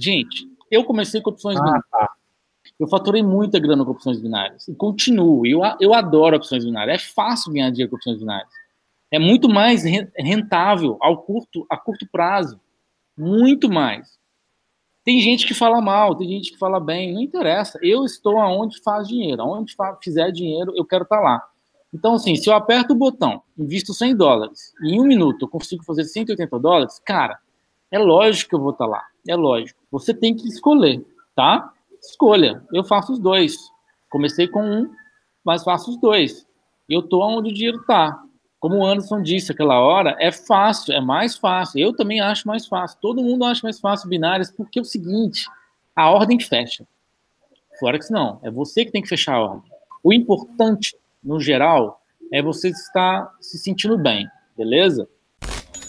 Gente, eu comecei com opções ah, binárias. Tá. Eu faturei muita grana com opções binárias. E continuo. Eu, eu adoro opções binárias. É fácil ganhar dinheiro com opções binárias. É muito mais rentável ao curto, a curto prazo. Muito mais. Tem gente que fala mal, tem gente que fala bem, não interessa. Eu estou aonde faz dinheiro. Aonde fizer dinheiro, eu quero estar tá lá. Então, assim, se eu aperto o botão, invisto 100 dólares, e em um minuto eu consigo fazer 180 dólares, cara, é lógico que eu vou estar tá lá. É lógico. Você tem que escolher, tá? Escolha. Eu faço os dois. Comecei com um, mas faço os dois. Eu tô onde o dinheiro tá. Como o Anderson disse aquela hora, é fácil, é mais fácil. Eu também acho mais fácil. Todo mundo acha mais fácil binárias, porque é o seguinte: a ordem fecha. Que não, é você que tem que fechar a ordem. O importante, no geral, é você estar se sentindo bem, beleza?